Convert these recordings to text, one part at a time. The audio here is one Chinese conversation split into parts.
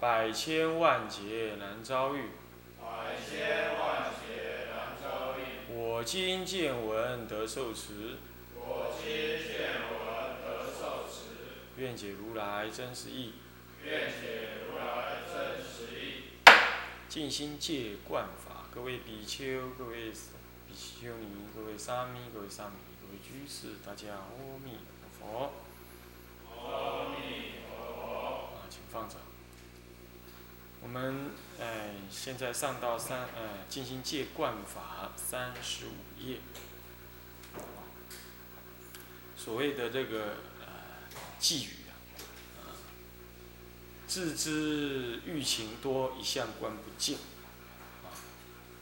百千万劫难遭遇。百千万劫难遭遇。我今见闻得受持，我今见闻得受持，愿解如来真实义。愿解如来真实义。静心戒观法，各位比丘、各位比丘尼、各位沙弥、各位沙弥、各位居士，大家阿弥陀佛。阿弥陀佛。啊，请放着。我们哎，现在上到三呃，进行戒观法三十五页。所谓的这个呃寄语啊，啊，自知欲情多，一向观不净。啊，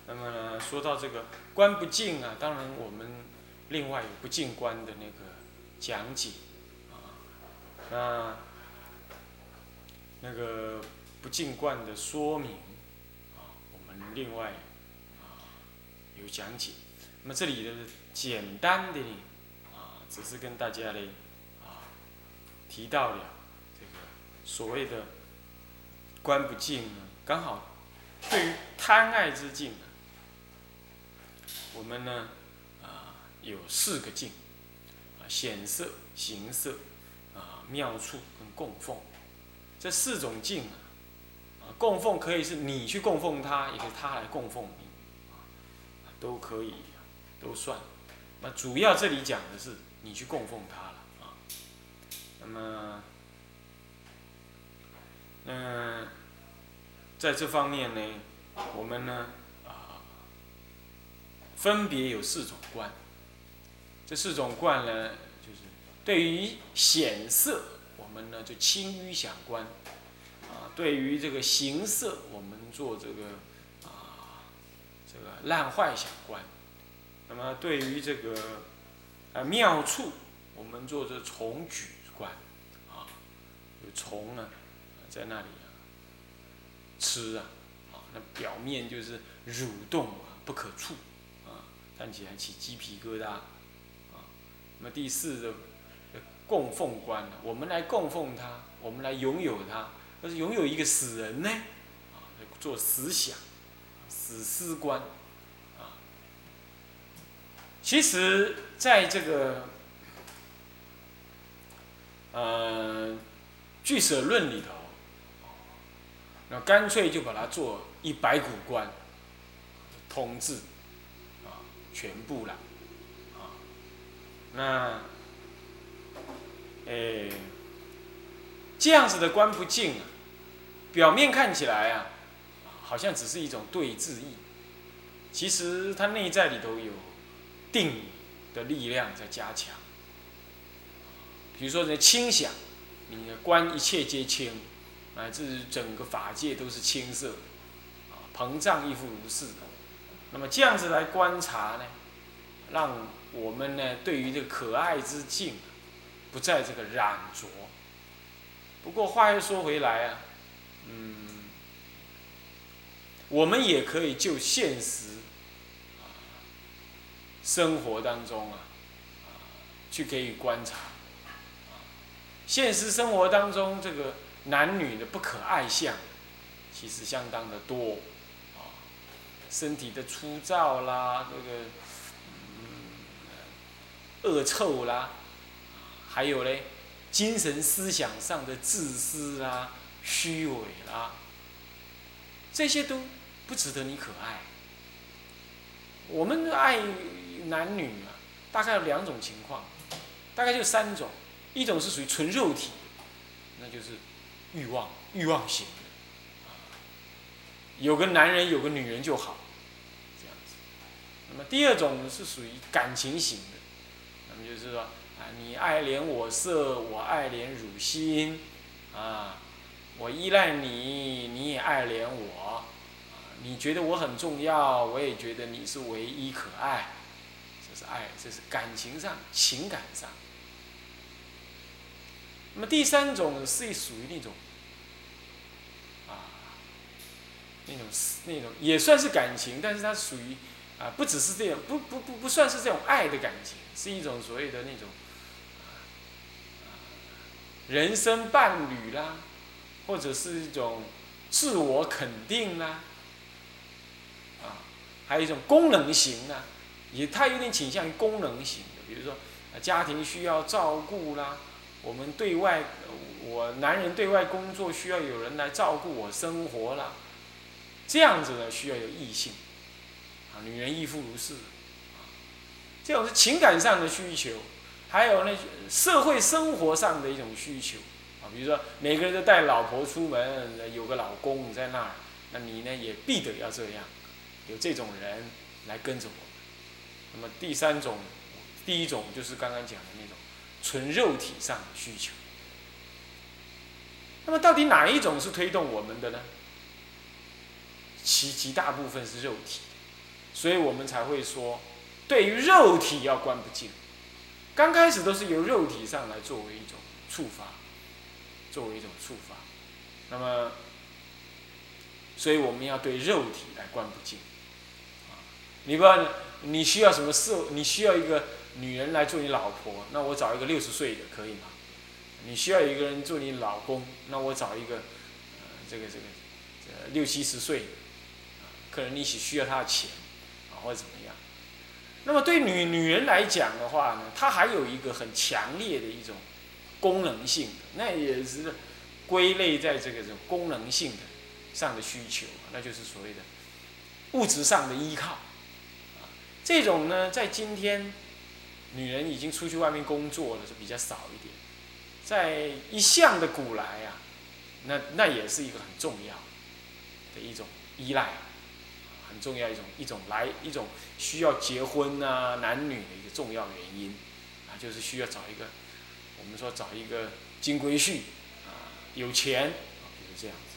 那么呢，说到这个观不净啊，当然我们另外有不净观的那个讲解啊，那那个不净观的说明啊，我们另外啊有讲解。那么这里的简单的啊，只是跟大家嘞啊提到了这个所谓的观不净呢，刚好对于贪爱之净呢，我们呢啊有四个净啊显色、形色啊妙处跟供奉这四种净，啊供奉可以是你去供奉他，也可以他来供奉你啊，都可以。都算，那主要这里讲的是你去供奉他了啊。那么，嗯，在这方面呢，我们呢啊，分别有四种观。这四种观呢，就是对于显色，我们呢就轻于想观；啊，对于这个形色，我们做这个啊，这个烂坏想观。那么对于这个啊妙处，我们做这虫举观，啊，有虫呢，在那里啊吃啊，啊那表面就是蠕动啊不可触，啊看起来起鸡皮疙瘩，啊那么第四的供奉观呢，我们来供奉他，我们来拥有他，是拥有一个死人呢，啊做死想，死尸官，啊。其实，在这个呃《俱舍论》里头，那干脆就把它做一百股观，统治啊全部了啊。那诶，这样子的官不净啊，表面看起来啊，好像只是一种对治意，其实它内在里头有。定的力量在加强，比如说在清想，你的观一切皆清，乃至整个法界都是青色，啊，膨胀亦复如是。那么这样子来观察呢，让我们呢对于这个可爱之境，不在这个染着。不过话又说回来啊，嗯，我们也可以就现实。生活当中啊，去给予观察。现实生活当中，这个男女的不可爱相，其实相当的多，啊，身体的粗糙啦，这个，嗯，恶臭啦，还有嘞，精神思想上的自私啦、虚伪啦，这些都不值得你可爱。我们爱。男女啊，大概有两种情况，大概就三种，一种是属于纯肉体，那就是欲望欲望型的，有个男人有个女人就好，这样子。那么第二种是属于感情型的，那么就是说啊，你爱怜我色，我爱怜汝心，啊，我依赖你，你也爱怜我，你觉得我很重要，我也觉得你是唯一可爱，这是爱，这是感情上、情感上。那么第三种是属于那种，啊，那种是那种也算是感情，但是它属于啊，不只是这种，不不不不算是这种爱的感情，是一种所谓的那种，人生伴侣啦，或者是一种自我肯定啦，啊，还有一种功能型啊，也它有点倾向于功能型的，比如说家庭需要照顾啦。我们对外，我男人对外工作需要有人来照顾我生活啦，这样子呢需要有异性，啊，女人亦复如是，这种是情感上的需求，还有那社会生活上的一种需求，比如说每个人都带老婆出门，有个老公在那儿，那你呢也必得要这样，有这种人来跟着我。那么第三种，第一种就是刚刚讲的那种。纯肉体上的需求，那么到底哪一种是推动我们的呢？其极大部分是肉体，所以我们才会说，对于肉体要观不净。刚开始都是由肉体上来作为一种触发，作为一种触发，那么，所以我们要对肉体来观不净。你不要，你需要什么色？你需要一个。女人来做你老婆，那我找一个六十岁的可以吗？你需要一个人做你老公，那我找一个，这个这个，呃，六七十岁，可能你需需要他的钱，啊，或者怎么样？那么对女女人来讲的话呢，她还有一个很强烈的一种功能性的，那也是归类在这个这种功能性的上的需求，那就是所谓的物质上的依靠，这种呢，在今天。女人已经出去外面工作了，就比较少一点。在一向的古来啊，那那也是一个很重要的一种依赖，很重要一种一种来一种需要结婚啊男女的一个重要原因啊，就是需要找一个我们说找一个金龟婿啊，有钱啊，就是这样子。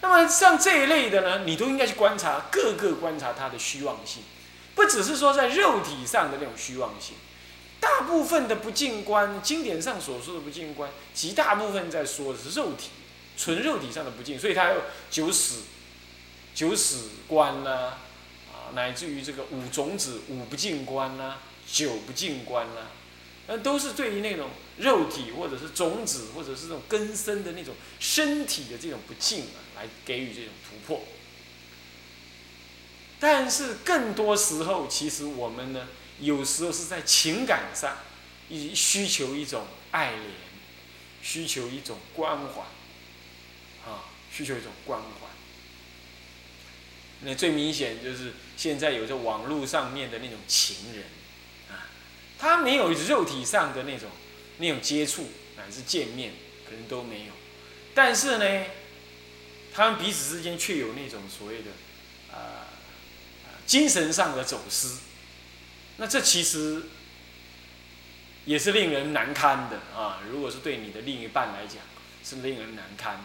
那么像这一类的呢，你都应该去观察，各个观察它的虚妄性。不只是说在肉体上的那种虚妄性，大部分的不净观，经典上所说的不净观，极大部分在说的是肉体，纯肉体上的不净，所以它有九死、九死观呐，啊，乃至于这个五种子、五不净观呐，九不净观呐，那都是对于那种肉体或者是种子或者是这种根深的那种身体的这种不敬啊，来给予这种突破。但是更多时候，其实我们呢，有时候是在情感上，以需求一种爱怜，需求一种关怀，啊，需求一种关怀。那最明显就是现在有着网络上面的那种情人，他没有肉体上的那种那种接触乃至见面，可能都没有，但是呢，他们彼此之间却有那种所谓的，啊。精神上的走私，那这其实也是令人难堪的啊！如果是对你的另一半来讲，是令人难堪。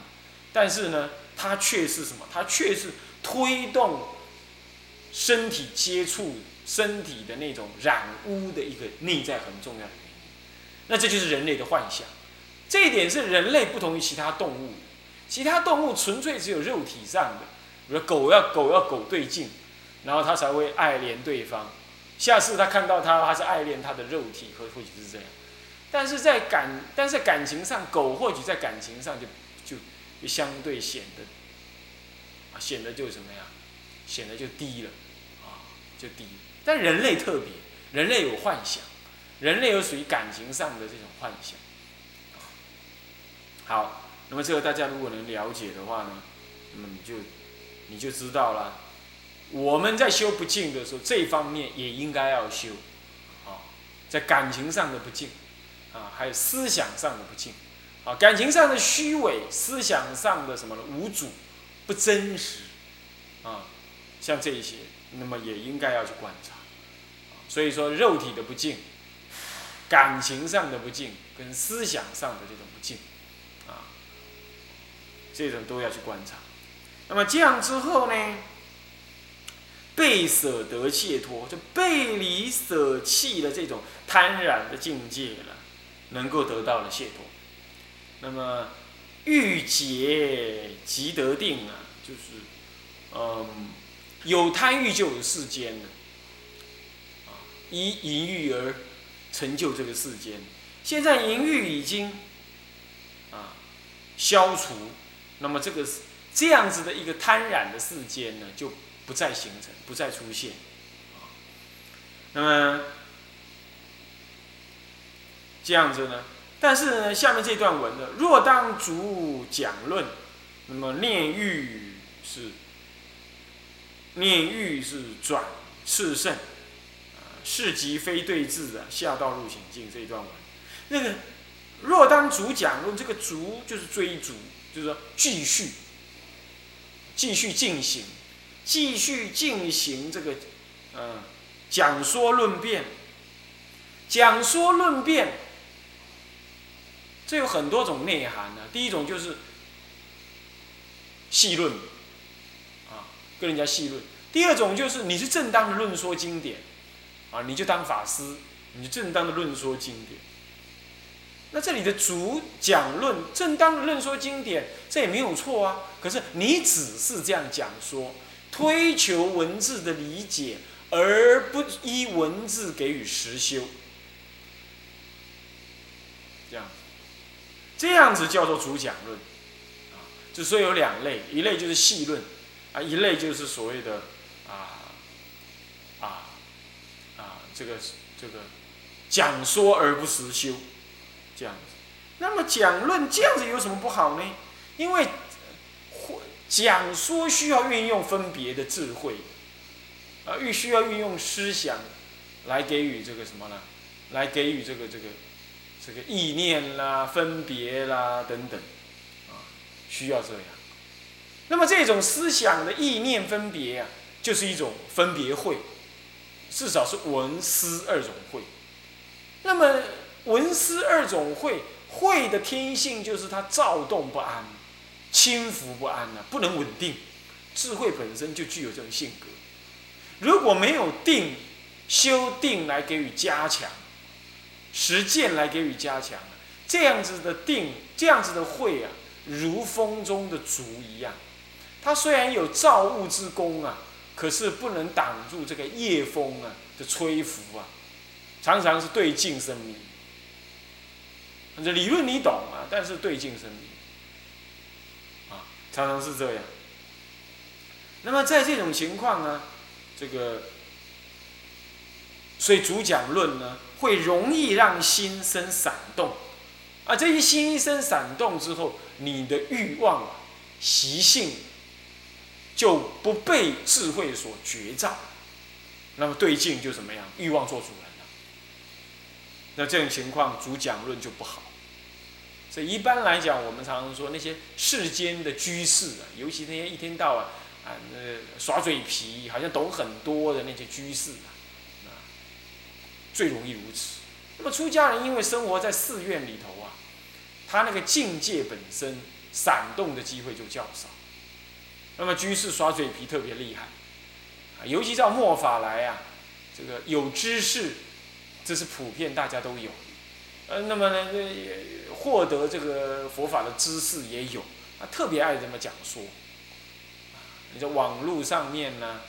但是呢，它却是什么？它却是推动身体接触、身体的那种染污的一个内在很重要的原因。那这就是人类的幻想。这一点是人类不同于其他动物。其他动物纯粹只有肉体上的，比如狗要狗要狗对镜。然后他才会爱怜对方，下次他看到他还是爱恋他的肉体，或或许是这样，但是在感，但是感情上，狗或许在感情上就就就相对显得显得就什么呀，显得就低了啊就低了，但人类特别，人类有幻想，人类有属于感情上的这种幻想，好，那么这个大家如果能了解的话呢，那么你就你就知道了。我们在修不净的时候，这方面也应该要修，啊，在感情上的不净，啊，还有思想上的不净，啊，感情上的虚伪，思想上的什么呢？无主，不真实，啊，像这一些，那么也应该要去观察，所以说肉体的不净，感情上的不净，跟思想上的这种不净，啊，这种都要去观察。那么这样之后呢，被舍得解脱，就被离舍弃的这种贪染的境界了，能够得到了解脱。那么欲解即得定啊，就是，嗯，有贪欲就有世间了，以淫欲而成就这个世间。现在淫欲已经啊消除，那么这个这样子的一个贪染的世间呢，就不再形成，不再出现，啊，那么这样子呢？但是呢，下面这段文呢，若当主讲论，那么念欲是念欲是转炽盛，是即非对治的，下道入险境这一段文，那个若当主讲论，这个逐就是追逐，就是说继续继续进行，继续进行这个嗯讲说论辩，讲说论辩。这有很多种内涵呢。第一种就是细论，啊，跟人家细论；第二种就是你是正当的论说经典，啊，你就当法师，你就正当的论说经典。那这里的主讲论正当的论说经典，这也没有错啊。可是你只是这样讲说，推求文字的理解，而不依文字给予实修，这样子。这样子叫做主讲论，啊，就说有两类，一类就是细论，啊，一类就是所谓的啊啊啊这个这个讲说而不实修，这样子。那么讲论这样子有什么不好呢？因为讲说需要运用分别的智慧，啊，欲需要运用思想来给予这个什么呢？来给予这个这个。这个意念啦、分别啦等等，啊，需要这样。那么这种思想的意念分别啊，就是一种分别会，至少是文思二种会。那么文思二种会，会的天性就是它躁动不安、轻浮不安呐，不能稳定。智慧本身就具有这种性格，如果没有定，修定来给予加强。实践来给予加强，这样子的定，这样子的慧啊，如风中的烛一样。它虽然有造物之功啊，可是不能挡住这个夜风啊的吹拂啊，常常是对镜生明。这理论你懂啊，但是对镜生明啊，常常是这样。那么在这种情况呢，这个，所以主讲论呢。会容易让心生闪动，啊，这些心一生闪动之后，你的欲望习性就不被智慧所觉照，那么对境就怎么样？欲望做主人了。那这种情况，主讲论就不好。所以一般来讲，我们常常说那些世间的居士啊，尤其那些一天到晚啊，那耍嘴皮，好像懂很多的那些居士啊。最容易如此。那么出家人因为生活在寺院里头啊，他那个境界本身闪动的机会就较少。那么居士耍嘴皮特别厉害，啊，尤其到末法来啊，这个有知识，这是普遍大家都有。呃，那么呢，获得这个佛法的知识也有，啊，特别爱这么讲说。你在网络上面呢，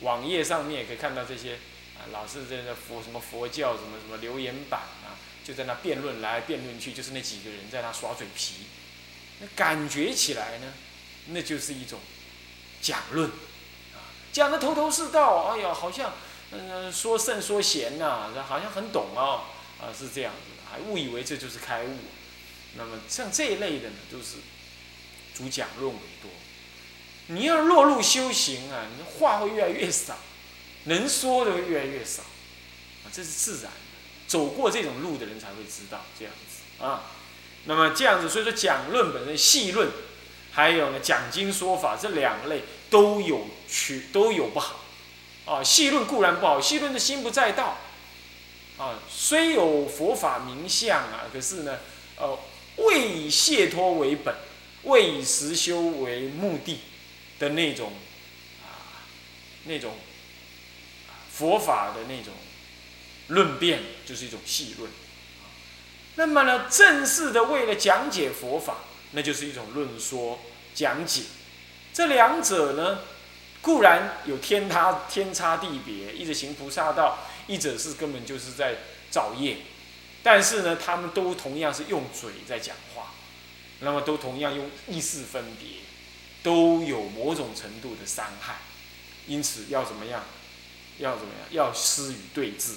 网页上面也可以看到这些。啊老是在那佛什么佛教什么什么留言板啊，就在那辩论来辩论去，就是那几个人在那耍嘴皮，那感觉起来呢，那就是一种讲论，讲的头头是道，哎呀，好像嗯说圣说贤呐，好像很懂啊，啊是这样子，还误以为这就是开悟。那么像这一类的呢，都是主讲论为多。你要落入修行啊，你的话会越来越少。能说的越来越少，啊，这是自然的。走过这种路的人才会知道这样子啊。那么这样子，所以说讲论本身细论，还有呢讲经说法这两类都有缺，都有不好。啊，细论固然不好，细论的心不在道。啊，虽有佛法名相啊，可是呢，呃，未以解脱为本，未以实修为目的的那种啊，那种佛法的那种论辩，就是一种细论。那么呢，正式的为了讲解佛法，那就是一种论说讲解。这两者呢，固然有天差天差地别，一者行菩萨道，一者是根本就是在造业。但是呢，他们都同样是用嘴在讲话，那么都同样用意识分别，都有某种程度的伤害。因此要怎么样？要怎么样？要施与对治。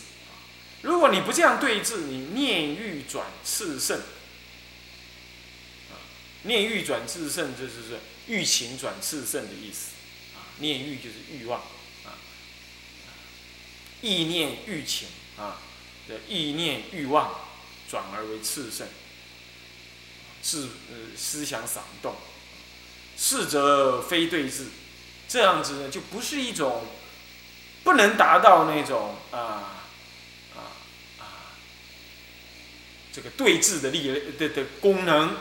如果你不这样对治，你念欲转炽盛，念欲转炽盛，就是是欲情转炽盛的意思，啊，念欲就是欲望，啊，意念欲情，啊，的意念欲望转而为炽盛，是思想闪动，是则非对治，这样子呢就不是一种不能达到那种啊。这个对峙的力的的功能，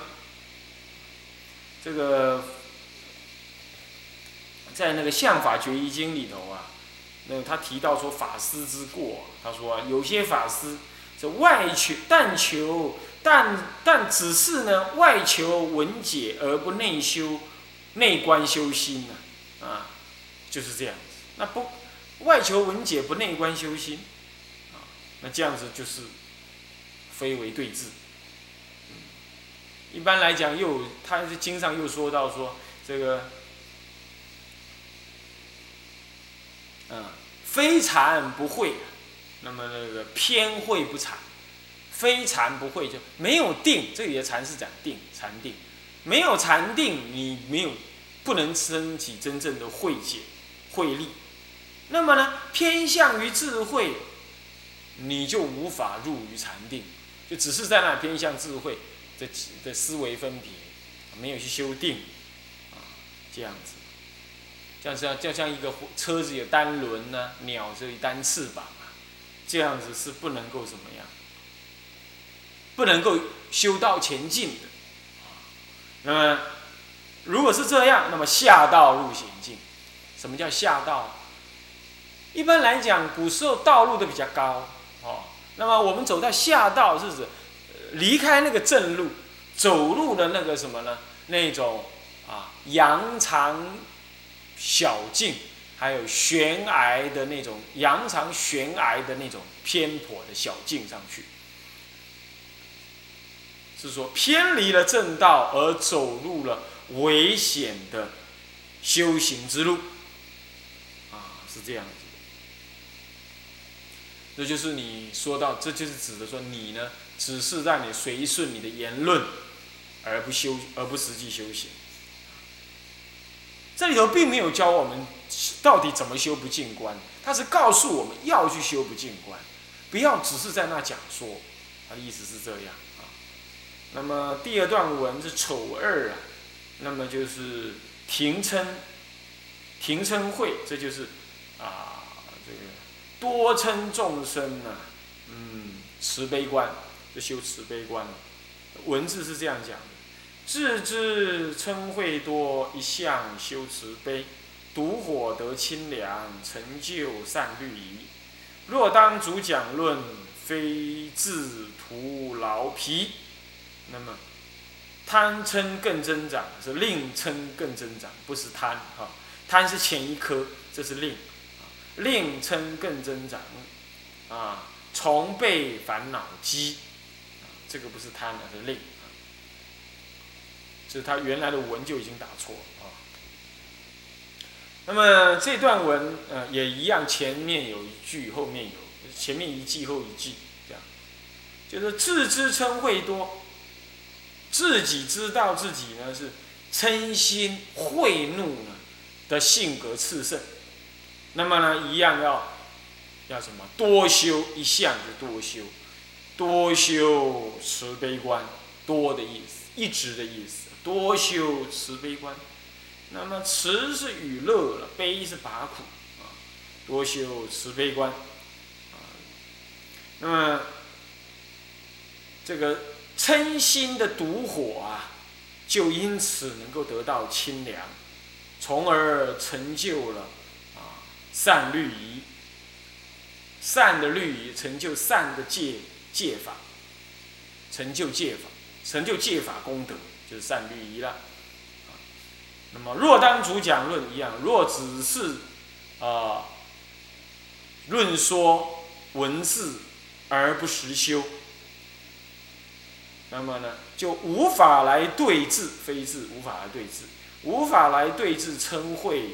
这个在那个《相法决一经》里头啊，那他提到说法师之过，他说，有些法师这外求但求但但只是呢外求文解而不内修内观修心呢，啊，就是这样子。那不外求文解不内观修心，啊，那这样子就是。非为对治。一般来讲，又他是经上又说到说这个，嗯，非禅不会，那么那个偏会不禅，非禅不会就没有定。这里的禅是讲定，禅定，没有禅定，你没有不能升起真正的慧解、慧力。那么呢，偏向于智慧，你就无法入于禅定。就只是在那偏向智慧的的思维分别，没有去修定，啊，这样子，像像就像一个车子有单轮呢，鸟这一单翅膀啊，这样子是不能够怎么样，不能够修道前进的，那么如果是这样，那么下道入险境。什么叫下道？一般来讲，古时候道路都比较高，哦。那么我们走到下道是指离开那个正路，走入的那个什么呢？那种啊羊肠小径，还有悬崖的那种羊肠悬崖的那种偏颇的小径上去，是说偏离了正道而走入了危险的修行之路，啊，是这样子。这就是你说到，这就是指的说你呢，只是让你随顺你的言论，而不修，而不实际修行。这里头并没有教我们到底怎么修不净观，他是告诉我们要去修不净观，不要只是在那讲说，他的意思是这样啊。那么第二段文是丑二啊，那么就是停称，停称会，这就是啊这个。多称众生呢，嗯，慈悲观，就修慈悲观。文字是这样讲的：自知称慧多，一向修慈悲，独火得清凉，成就善律仪。若当主讲论，非自徒劳疲。那么贪嗔更增长，是令嗔更增长，不是贪哈，贪是前一颗，这是令。令嗔更增长，啊，从被烦恼积，这个不是贪，是令，就是他原来的文就已经打错了啊。那么这段文，呃，也一样，前面有一句，后面有，前面一句后一句，这样，就是自知嗔会多，自己知道自己呢是嗔心慧怒呢的性格炽盛。那么呢，一样要要什么？多修一项就多修，多修慈悲观，多的意思，一直的意思，多修慈悲观。那么慈是与乐了，悲是拔苦啊，多修慈悲观啊。那么这个嗔心的毒火啊，就因此能够得到清凉，从而成就了啊善律仪。善的律仪成就善的戒戒法，成就戒法，成就戒法功德，就是善律仪了。那么若当主讲论一样，若只是啊论说文字而不实修，那么呢就无法来对治非治，无法来对治，无法来对治称慧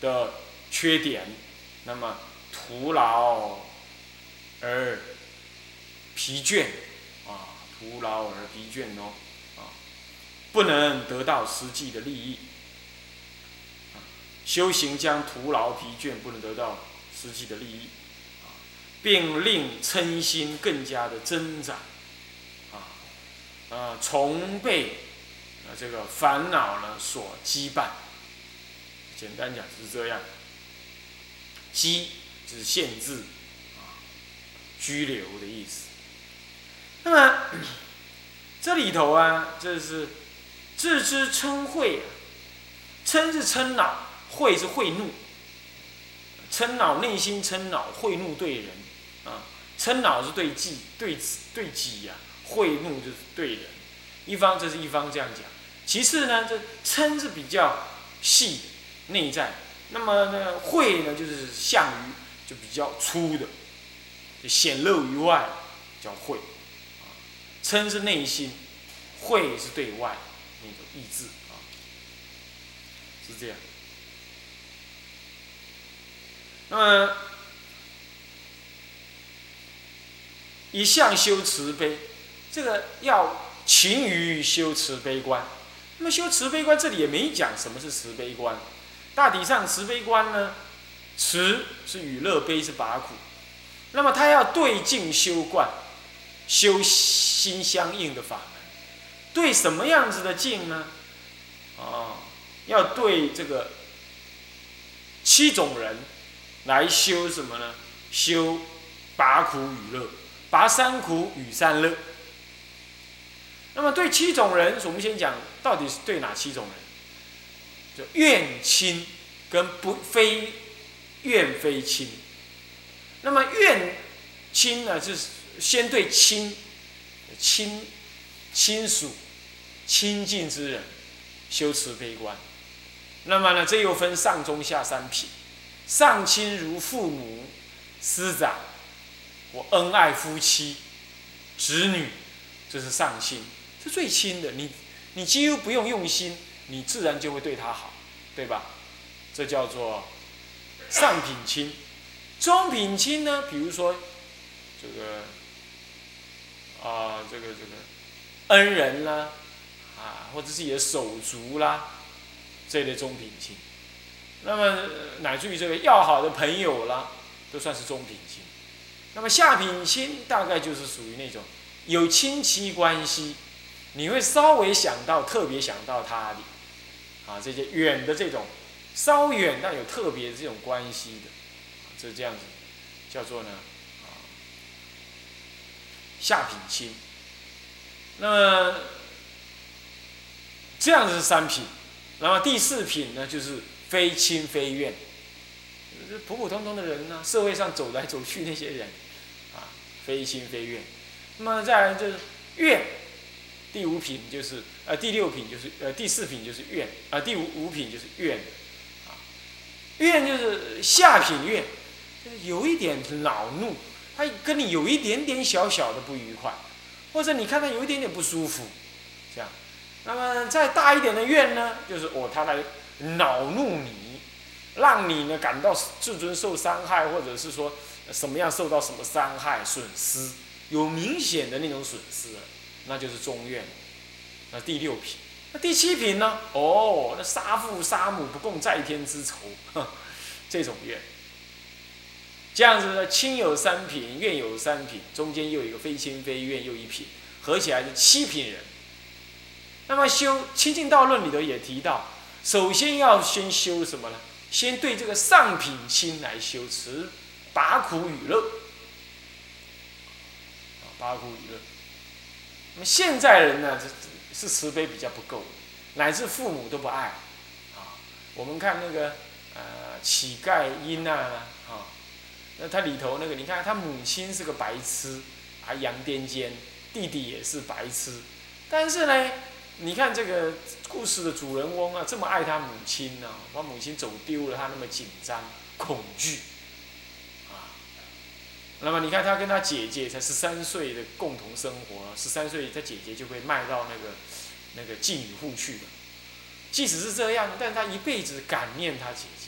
的缺点，那么徒劳而疲倦啊，徒劳而疲倦哦。啊不能得到实际的利益，修行将徒劳疲倦，不能得到实际的利益，啊并令嗔心更加的增长，啊，啊，从被啊这个烦恼呢所羁绊。简单讲是这样，羁是限制，拘留的意思。那么 这里头啊，这是。自知嗔恚，嗔是嗔恼，恚是恚怒。嗔恼内心嗔恼，恚怒对人啊，嗔恼是对己对对己呀，恚怒就是对人。一方这是一方这样讲，其次呢，这嗔是比较细的内在，那么呢恚呢就是向于就比较粗的，就显露于外叫慧。嗔是内心，慧是对外。那个意志啊，是这样。那么一向修慈悲，这个要勤于修慈悲观。那么修慈悲观，这里也没讲什么是慈悲观。大体上，慈悲观呢，慈是与乐，悲是拔苦。那么他要对境修观，修心相应的法门。对什么样子的境呢？啊，要对这个七种人来修什么呢？修拔苦与乐，拔三苦与三乐。那么对七种人，我们先讲到底是对哪七种人？就怨亲跟不非怨非亲。那么怨亲呢，就是先对亲亲亲属。亲近之人修慈悲观，那么呢，这又分上中下三品。上亲如父母、师长，我恩爱夫妻、子女，这是上亲，是最亲的。你你几乎不用用心，你自然就会对他好，对吧？这叫做上品亲。中品亲呢，比如说这个啊，这个这个恩人啦。啊，或者自己的手足啦，这类中品亲，那么乃至于这个要好的朋友啦，都算是中品亲。那么下品亲大概就是属于那种有亲戚关系，你会稍微想到特别想到他的，啊，这些远的这种稍远但有特别这种关系的，这这样子叫做呢啊下品亲。那么。这样子是三品，然后第四品呢，就是非亲非怨，普普通通的人呢，社会上走来走去那些人，啊，非亲非怨。那么再来就是怨，第五品就是呃第六品就是呃第四品就是怨啊第五五品就是怨，啊，怨就是下品怨，有一点恼怒，他跟你有一点点小小的不愉快，或者你看他有一点点不舒服，这样。那么再大一点的怨呢，就是哦，他来恼怒你，让你呢感到自尊受伤害，或者是说什么样受到什么伤害损失，有明显的那种损失，那就是中怨。那第六品，那第七品呢？哦，那杀父杀母不共在天之仇，哼这种怨。这样子呢，亲有三品，怨有三品，中间又有一个非亲非怨又一品，合起来是七品人。那么修《清净道论》里头也提到，首先要先修什么呢？先对这个上品亲来修持，拔苦与乐。啊，拔苦与乐。那么现在人呢，是慈悲比较不够，乃至父母都不爱，啊，我们看那个呃乞丐因啊，啊，那他里头那个，你看他母亲是个白痴，还羊癫痫，弟弟也是白痴，但是呢，你看这个故事的主人翁啊，这么爱他母亲呢，把母亲走丢了，他那么紧张恐惧。那么你看，他跟他姐姐才十三岁的共同生活，十三岁他姐姐就被卖到那个那个妓女户去了。即使是这样，但他一辈子感念他姐姐。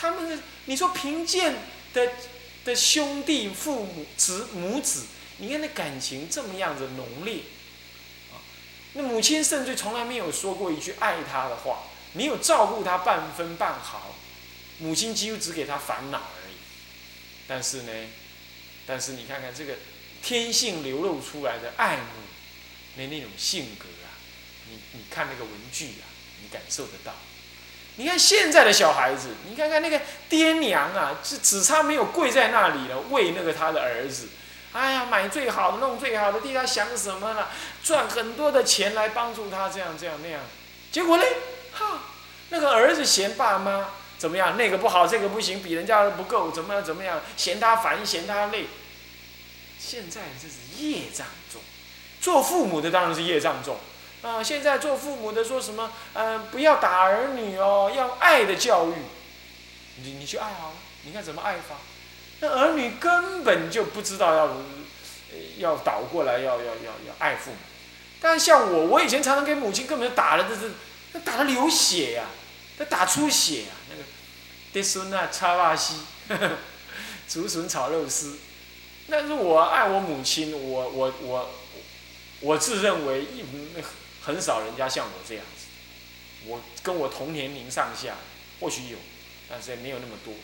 他们的你说贫贱的的兄弟父母子母子，你看那感情这么样子浓烈啊！那母亲甚至从来没有说过一句爱他的话，没有照顾他半分半毫，母亲几乎只给他烦恼而已。但是呢，但是你看看这个天性流露出来的爱慕，那那种性格啊，你你看那个文具啊，你感受得到。你看现在的小孩子，你看看那个爹娘啊，只只差没有跪在那里了，为那个他的儿子，哎呀，买最好的，弄最好的，替他想什么了？赚很多的钱来帮助他，这样这样那样。结果呢，哈，那个儿子嫌爸妈。怎么样？那个不好，这个不行，比人家不够，怎么样？怎么样？嫌他烦，嫌他累。现在这是业障重，做父母的当然是业障重啊！现在做父母的说什么？嗯，不要打儿女哦，要爱的教育。你你去爱好了，你看怎么爱法？那儿女根本就不知道要要倒过来，要要要要爱父母。但像我，我以前常常给母亲根本就打了，这是那打的流血呀。他打出血啊！那个爹孙啊，叉巴西，竹笋炒肉丝。但是我爱我母亲，我我我，我自认为一很少人家像我这样子。我跟我同年龄上下，或许有，但是也没有那么多。